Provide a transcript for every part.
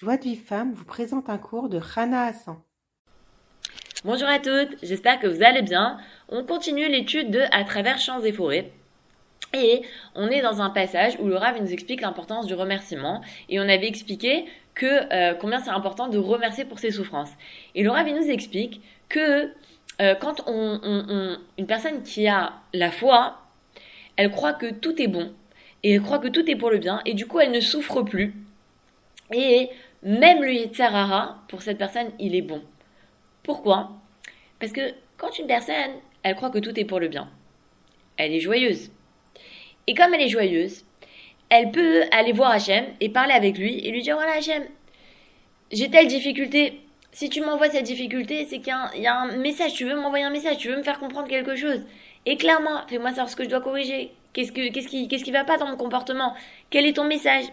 Joie de vie femme vous présente un cours de Rana Hassan. Bonjour à toutes, j'espère que vous allez bien. On continue l'étude de À travers champs et forêts. Et on est dans un passage où le Rav nous explique l'importance du remerciement et on avait expliqué que euh, combien c'est important de remercier pour ses souffrances. Et le Rav nous explique que euh, quand on, une personne qui a la foi, elle croit que tout est bon et elle croit que tout est pour le bien et du coup elle ne souffre plus. Et même le Yetzerara, pour cette personne, il est bon. Pourquoi? Parce que quand une personne, elle croit que tout est pour le bien, elle est joyeuse. Et comme elle est joyeuse, elle peut aller voir Hachem et parler avec lui et lui dire voilà Hachem, j'ai telle difficulté. Si tu m'envoies cette difficulté, c'est qu'il y, a un message, tu veux m'envoyer un message, tu veux me faire comprendre quelque chose. Éclaire-moi, fais-moi savoir ce que je dois corriger. Qu'est-ce, que, qu'est-ce, qui, qu'est-ce qui va pas dans mon comportement? Quel est ton message?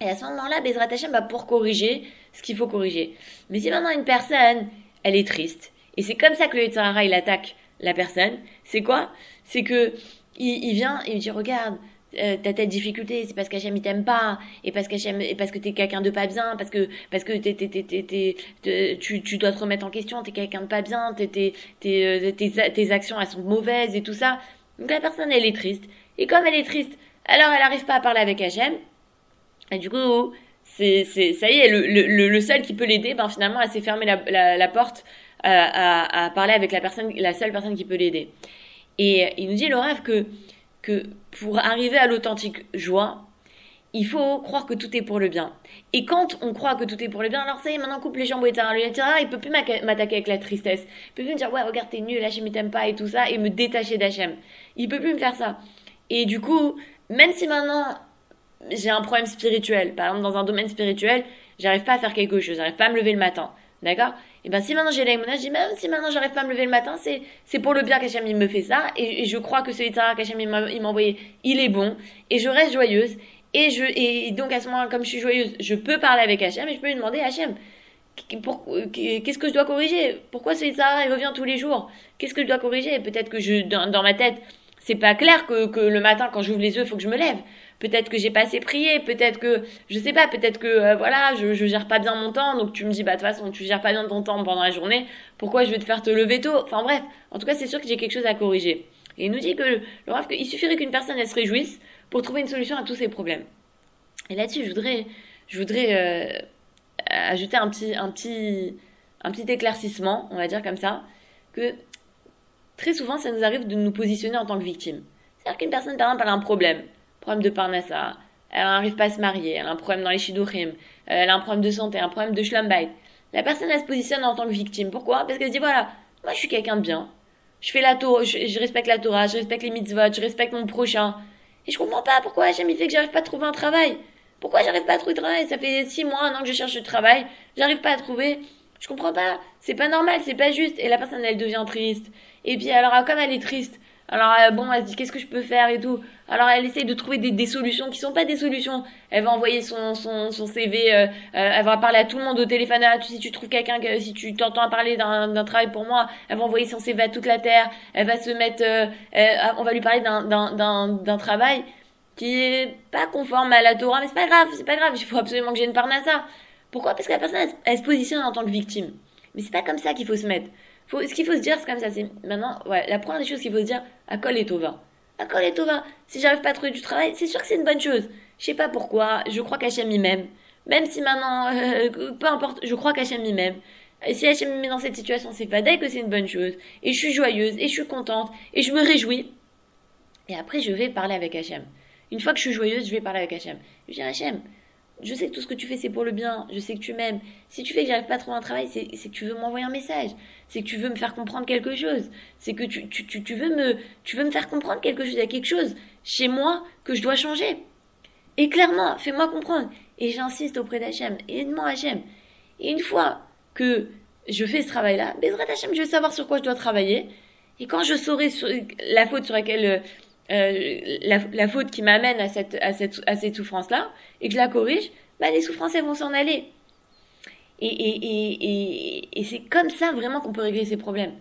Et à ce moment-là, Bezrat Hashem va pour corriger ce qu'il faut corriger. Mais si maintenant une personne, elle est triste, et c'est comme ça que le Yitzhara, il attaque la personne, c'est quoi? C'est que il, vient et il dit, regarde, euh, t'as telle difficulté, c'est parce qu'Hachem il t'aime pas, et parce qu'Hachem, et parce que t'es quelqu'un de pas bien, parce que parce que t'es, t'es, t'es, tu, tu dois te remettre en question, t'es quelqu'un de pas bien, t'es, t'es, tes, tes actions elles sont mauvaises et tout ça. Donc la personne elle est triste, et comme elle est triste, alors elle n'arrive pas à parler avec Hachem, et du coup, c'est, ça y est, le, le, le seul qui peut l'aider, ben finalement, elle s'est fermée la, la, porte à, à, à, parler avec la personne, la seule personne qui peut l'aider. Et il nous dit, le rêve, que, que pour arriver à l'authentique joie, il faut croire que tout est pour le bien. Et quand on croit que tout est pour le bien, alors ça y est, maintenant coupe les jambes, etc. Le etc. Il peut plus m'attaquer avec la tristesse. Il peut plus me dire, ouais, regarde, t'es nul, Hachem, il t'aime pas et tout ça, et me détacher d'Hachem. Il peut plus me faire ça. Et du coup, même si maintenant, j'ai un problème spirituel, par exemple dans un domaine spirituel, j'arrive pas à faire quelque chose, j'arrive pas à me lever le matin, d'accord? Et ben si maintenant j'ai l'aïmona, je dis même si maintenant j'arrive pas à me lever le matin, c'est pour le bien qu'Hachem il me fait ça, et, je crois que ce Yitzhara qu'Hachem il m'a envoyé, il est bon, et je reste joyeuse, et je et donc à ce moment comme je suis joyeuse, je peux parler avec Hachem, et je peux lui demander Hachem, qu'est-ce que je dois corriger? Pourquoi ce Yitzhara il revient tous les jours? Qu'est-ce que je dois corriger? Peut-être que je dans ma tête, c'est pas clair que, le matin quand j'ouvre les yeux, il faut que je me lève peut-être que j'ai pas assez prié, peut-être que je sais pas, peut-être que euh, voilà, je, je gère pas bien mon temps, donc tu me dis bah de toute façon tu gères pas bien ton temps pendant la journée, pourquoi je vais te faire te lever tôt? Enfin bref, en tout cas c'est sûr que j'ai quelque chose à corriger. Et il nous dit que le, le il suffirait qu'une personne se réjouisse pour trouver une solution à tous ses problèmes. Et là-dessus, je voudrais, je voudrais euh, ajouter un petit, un petit, un petit éclaircissement, on va dire comme ça, que très souvent ça nous arrive de nous positionner en tant que victime. C'est-à-dire qu'une personne par exemple elle a un problème, problème de parnassa, elle n'arrive pas à se marier, elle a un problème dans les shidurim, elle a un problème de santé, un problème de schlumbait. La personne, elle se positionne en tant que victime. Pourquoi? Parce qu'elle se dit, voilà, moi je suis quelqu'un de bien. Je fais la Torah, je, respecte la Torah, je respecte les mitzvot, je respecte mon prochain. Et je comprends pas pourquoi Hachem il fait que j'arrive pas à trouver un travail. Pourquoi j'arrive pas à trouver de travail? Ça fait six mois, un an que je cherche du travail, j'arrive pas à trouver. Je comprends pas. C'est pas normal, c'est pas juste. Et la personne, elle devient triste. Et puis alors, comme elle est triste, alors euh, bon, elle se dit qu'est-ce que je peux faire et tout? Alors elle essaye de trouver des, des, solutions qui sont pas des solutions. Elle va envoyer son, son, son CV, euh, euh, elle va parler à tout le monde au téléphone. Ah, si tu trouves quelqu'un, si tu t'entends parler d'un travail pour moi, elle va envoyer son CV à toute la terre. Elle va se mettre, on va lui parler d'un travail qui est pas conforme à la Torah, mais c'est pas grave, c'est pas grave. Il faut absolument que j'ai une parnassa. Pourquoi? Parce que la personne elle, elle se positionne en tant que victime. Mais c'est pas comme ça qu'il faut se mettre ce qu'il faut se dire, c'est comme ça. C'est maintenant, ouais, la première des choses qu'il faut se dire, à est Tova. À est Tova. Si j'arrive pas à trouver du travail, c'est sûr que c'est une bonne chose. Je sais pas pourquoi. Je crois qu'Hachem y m'aime. Même si maintenant, euh, peu importe, je crois qu'Hachem y m'aime. Et si Hachem me met dans cette situation, c'est pas dès que c'est une bonne chose. Et je suis joyeuse, et je suis contente, et je me réjouis. Et après, je vais parler avec Hachem. Une fois que je suis joyeuse, je vais parler avec Hachem. Je dis Hachem, je sais que tout ce que tu fais, c'est pour le bien. Je sais que tu m'aimes. Si tu fais que j'arrive pas à trouver un travail, c'est que tu veux m'envoyer un message. C'est que tu veux me faire comprendre quelque chose. C'est que tu, tu, tu, veux me, tu veux me faire comprendre quelque chose. Il y a quelque chose chez moi que je dois changer. Et clairement, fais-moi comprendre. Et j'insiste auprès d'Hachem. Aide-moi, Hachem. Et une fois que je fais ce travail-là, Bezrat Hachem, je vais savoir sur quoi je dois travailler. Et quand je saurai la faute sur laquelle euh, la, faute qui m'amène à cette, à cette, à souffrance-là, et que je la corrige, bah, les souffrances, elles vont s'en aller. Et, et, et, et, c'est comme ça vraiment qu'on peut régler ces problèmes.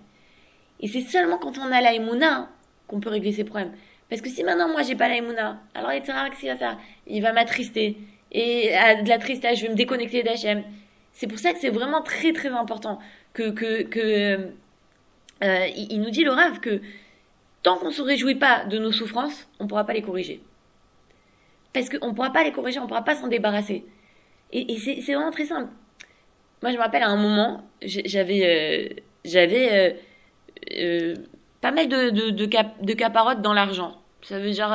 Et c'est seulement quand on a la qu'on peut régler ces problèmes. Parce que si maintenant moi j'ai pas la alors il va faire? Il va m'attrister. et à de la tristesse, je vais me déconnecter d'Hachem. C'est pour ça que c'est vraiment très très important que, que, que euh, il nous dit le rave que tant qu'on ne se réjouit pas de nos souffrances, on ne pourra pas les corriger. Parce qu'on ne pourra pas les corriger, on ne pourra pas s'en débarrasser. Et, c'est vraiment très simple. Moi, je me rappelle à un moment, j'avais euh, j'avais euh, euh, pas mal de, de, de, cap, de caparottes dans l'argent. Ça veut dire,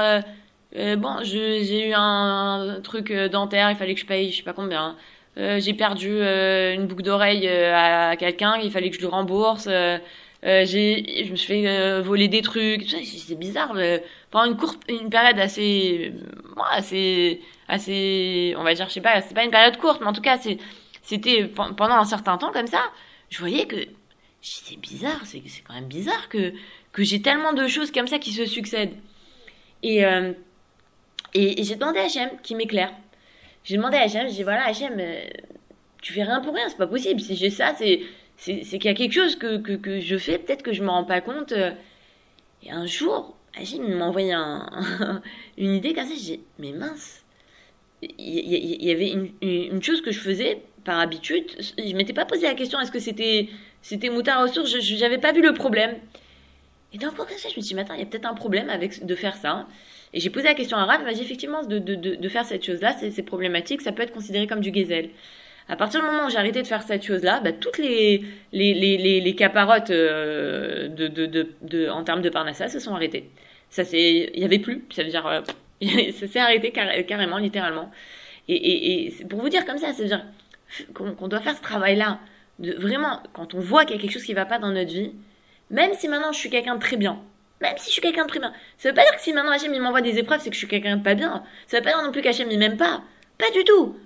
bon, j'ai eu un, un, truc dentaire, il fallait que je paye, je sais pas combien. j'ai perdu une boucle d'oreille à, quelqu'un, il fallait que je lui rembourse. J'ai, je me suis fait voler des trucs. C'est bizarre. pendant une courte, une période assez, assez, assez, on va dire, je sais pas, c'est pas une période courte, mais en tout cas, c'est, c'était pendant un certain temps comme ça. Je voyais que c'est bizarre, c'est quand même bizarre que, que j'ai tellement de choses comme ça qui se succèdent. Et, euh, et, j'ai demandé à Hachem qui m'éclaire. J'ai demandé à Hachem, j'ai dit voilà Hachem, euh, tu fais rien pour rien, c'est pas possible. Si j'ai ça, c'est c'est qu'il y a quelque chose que, que, je fais, peut-être que je me rends pas compte. Euh. Et un jour, Hachem m'a envoyé un, une idée comme ça, j'ai mais mince, il y, avait une, chose que je faisais par habitude. Je m'étais pas posé la question est-ce que c'était c'était moutard ressource, je n'avais pas vu le problème. Et d'un coup, comme ça, je me suis dit, attends, il y a peut-être un problème avec de faire ça. Et j'ai posé la question à il m'a dit effectivement, de, de, de, de faire cette chose-là, c'est problématique, ça peut être considéré comme du gazelle. À partir du moment où j'ai arrêté de faire cette chose-là, bah, toutes les, les, les, les, les caparottes euh, de, de, de, de, en termes de parnassa se sont arrêtées. Ça c'est, il y avait plus, ça veut dire, euh, ça s'est arrêté carrément, littéralement. Et, et, et pour vous dire comme ça, ça veut dire qu'on doit faire ce travail-là vraiment, quand on voit qu'il y a quelque chose qui va pas dans notre vie, même si maintenant je suis quelqu'un de très bien, même si je suis quelqu'un de très bien, ça veut pas dire que si maintenant Hachem il m'envoie des épreuves, c'est que je suis quelqu'un de pas bien. Ça veut pas dire non plus qu'Hachem il m'aime pas. Pas du tout.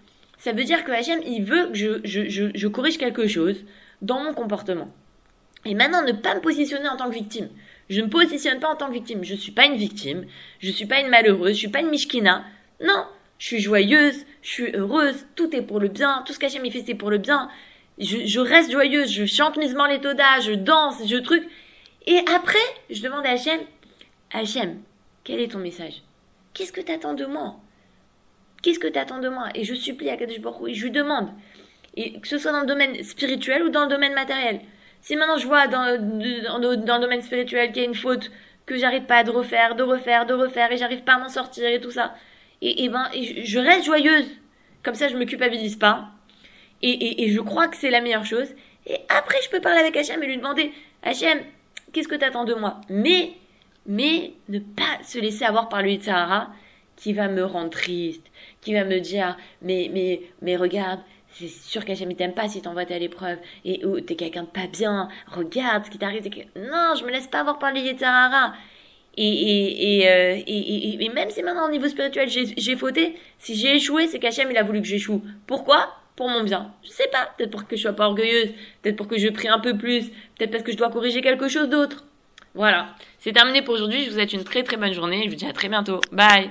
Ça veut dire que Hachem il veut que je, je, je, je corrige quelque chose dans mon comportement. Et maintenant, ne pas me positionner en tant que victime. Je ne me positionne pas en tant que victime. Je suis pas une victime. Je suis pas une malheureuse. Je suis pas une mishkina. Non. Je suis joyeuse. Je suis heureuse. Tout est pour le bien. Tout ce qu'Hachem fait, c'est pour le bien je, reste joyeuse, je chante Misement les Toda, je danse, je truc. Et après, je demande à Hachem, Hachem, quel est ton message? Qu'est-ce que t'attends de moi? Qu'est-ce que t'attends de moi? Et je supplie à Kadosh et je lui demande, et que ce soit dans le domaine spirituel ou dans le domaine matériel. Si maintenant je vois dans, dans, dans le domaine spirituel qu'il y a une faute que j'arrive pas à refaire, de refaire, de refaire, et j'arrive pas à m'en sortir et tout ça, et, et ben, je reste joyeuse. Comme ça, je me culpabilise pas et, et, et je crois que c'est la meilleure chose. Et après, je peux parler avec Hachem et lui demander, Hachem, qu'est-ce que tu attends de moi? Mais, mais ne pas se laisser avoir par lui de Sahara qui va me rendre triste, qui va me dire, mais, mais, mais regarde, c'est sûr qu'Hachem il t'aime pas si t'envoies à l'épreuve et ou t'es quelqu'un de pas bien, regarde ce qui t'arrive. Non, je me laisse pas avoir par de Sahara. Et, et, et, euh, et, et, même si maintenant au niveau spirituel j'ai fauté, si j'ai échoué, c'est qu'Hachem il a voulu que j'échoue. Pourquoi? Pour mon bien. Je sais pas, peut-être pour que je sois pas orgueilleuse, peut-être pour que je prie un peu plus, peut-être parce que je dois corriger quelque chose d'autre. Voilà, c'est terminé pour aujourd'hui. Je vous souhaite une très très bonne journée. Je vous dis à très bientôt. Bye.